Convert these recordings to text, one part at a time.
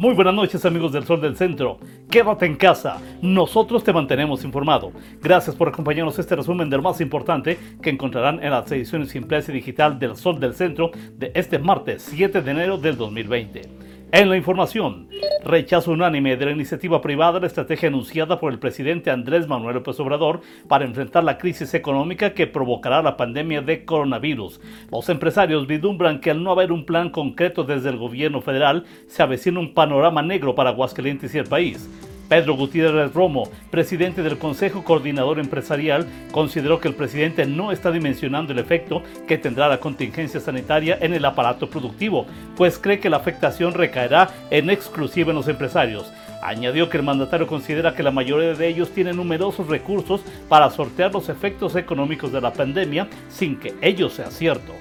Muy buenas noches amigos del Sol del Centro. Quédate en casa, nosotros te mantenemos informado. Gracias por acompañarnos este resumen de lo más importante que encontrarán en las ediciones impresa y digital del Sol del Centro de este martes 7 de enero del 2020. En la información, rechazo unánime de la iniciativa privada la estrategia anunciada por el presidente Andrés Manuel López Obrador para enfrentar la crisis económica que provocará la pandemia de coronavirus. Los empresarios vislumbran que al no haber un plan concreto desde el gobierno federal, se avecina un panorama negro para Aguascalientes y el país. Pedro Gutiérrez Romo, presidente del Consejo Coordinador Empresarial, consideró que el presidente no está dimensionando el efecto que tendrá la contingencia sanitaria en el aparato productivo, pues cree que la afectación recaerá en exclusiva en los empresarios. Añadió que el mandatario considera que la mayoría de ellos tienen numerosos recursos para sortear los efectos económicos de la pandemia sin que ello sea cierto.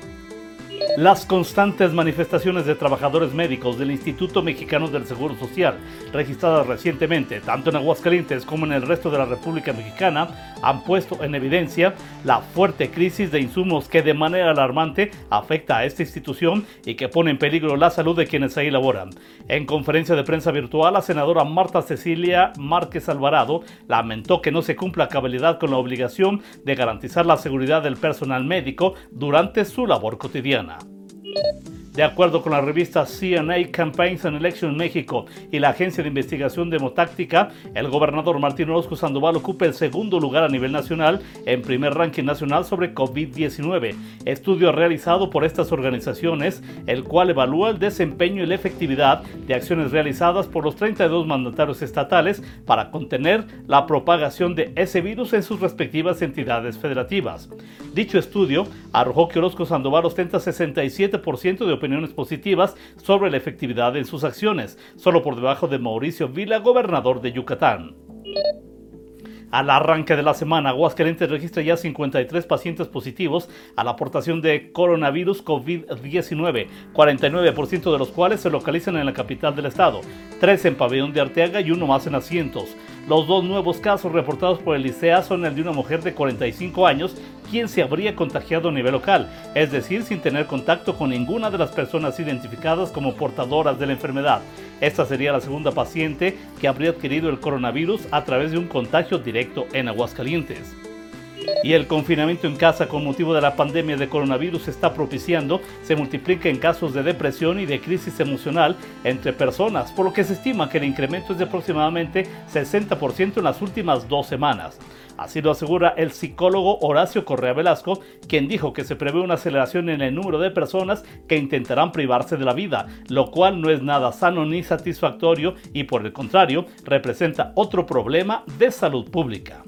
Las constantes manifestaciones de trabajadores médicos del Instituto Mexicano del Seguro Social, registradas recientemente tanto en Aguascalientes como en el resto de la República Mexicana, han puesto en evidencia la fuerte crisis de insumos que de manera alarmante afecta a esta institución y que pone en peligro la salud de quienes ahí laboran. En conferencia de prensa virtual, la senadora Marta Cecilia Márquez Alvarado lamentó que no se cumpla cabalidad con la obligación de garantizar la seguridad del personal médico durante su labor cotidiana. Thank you. De acuerdo con la revista CNA Campaigns and Elections México y la agencia de investigación demotáctica, el gobernador Martín Orozco Sandoval ocupa el segundo lugar a nivel nacional en primer ranking nacional sobre COVID-19. Estudio realizado por estas organizaciones, el cual evalúa el desempeño y la efectividad de acciones realizadas por los 32 mandatarios estatales para contener la propagación de ese virus en sus respectivas entidades federativas. Dicho estudio arrojó que Orozco Sandoval ostenta 67% de opinión positivas sobre la efectividad en sus acciones, solo por debajo de Mauricio Vila, gobernador de Yucatán. Al arranque de la semana, Aguascalientes registra ya 53 pacientes positivos a la aportación de coronavirus COVID-19, 49% de los cuales se localizan en la capital del estado, 3 en Pabellón de Arteaga y uno más en Asientos. Los dos nuevos casos reportados por el ICEA son el de una mujer de 45 años quien se habría contagiado a nivel local, es decir, sin tener contacto con ninguna de las personas identificadas como portadoras de la enfermedad. Esta sería la segunda paciente que habría adquirido el coronavirus a través de un contagio directo en Aguascalientes y el confinamiento en casa con motivo de la pandemia de coronavirus está propiciando se multiplica en casos de depresión y de crisis emocional entre personas, por lo que se estima que el incremento es de aproximadamente 60% en las últimas dos semanas. Así lo asegura el psicólogo Horacio Correa Velasco, quien dijo que se prevé una aceleración en el número de personas que intentarán privarse de la vida, lo cual no es nada sano ni satisfactorio y por el contrario representa otro problema de salud pública.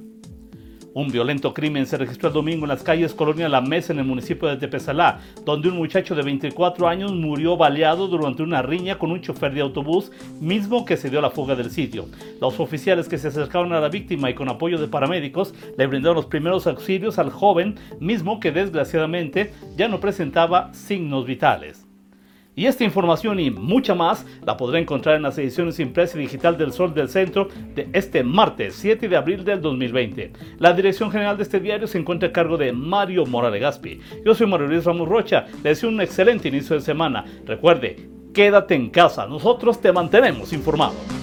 Un violento crimen se registró el domingo en las calles Colonia La Mesa en el municipio de Tepezalá, donde un muchacho de 24 años murió baleado durante una riña con un chofer de autobús, mismo que se dio la fuga del sitio. Los oficiales que se acercaron a la víctima y con apoyo de paramédicos le brindaron los primeros auxilios al joven, mismo que desgraciadamente ya no presentaba signos vitales. Y esta información y mucha más la podrá encontrar en las ediciones impresa y digital del Sol del Centro de este martes 7 de abril del 2020. La dirección general de este diario se encuentra a cargo de Mario Morales Gaspi. Yo soy Mario Luis Ramos Rocha, le deseo un excelente inicio de semana. Recuerde, quédate en casa, nosotros te mantenemos informado.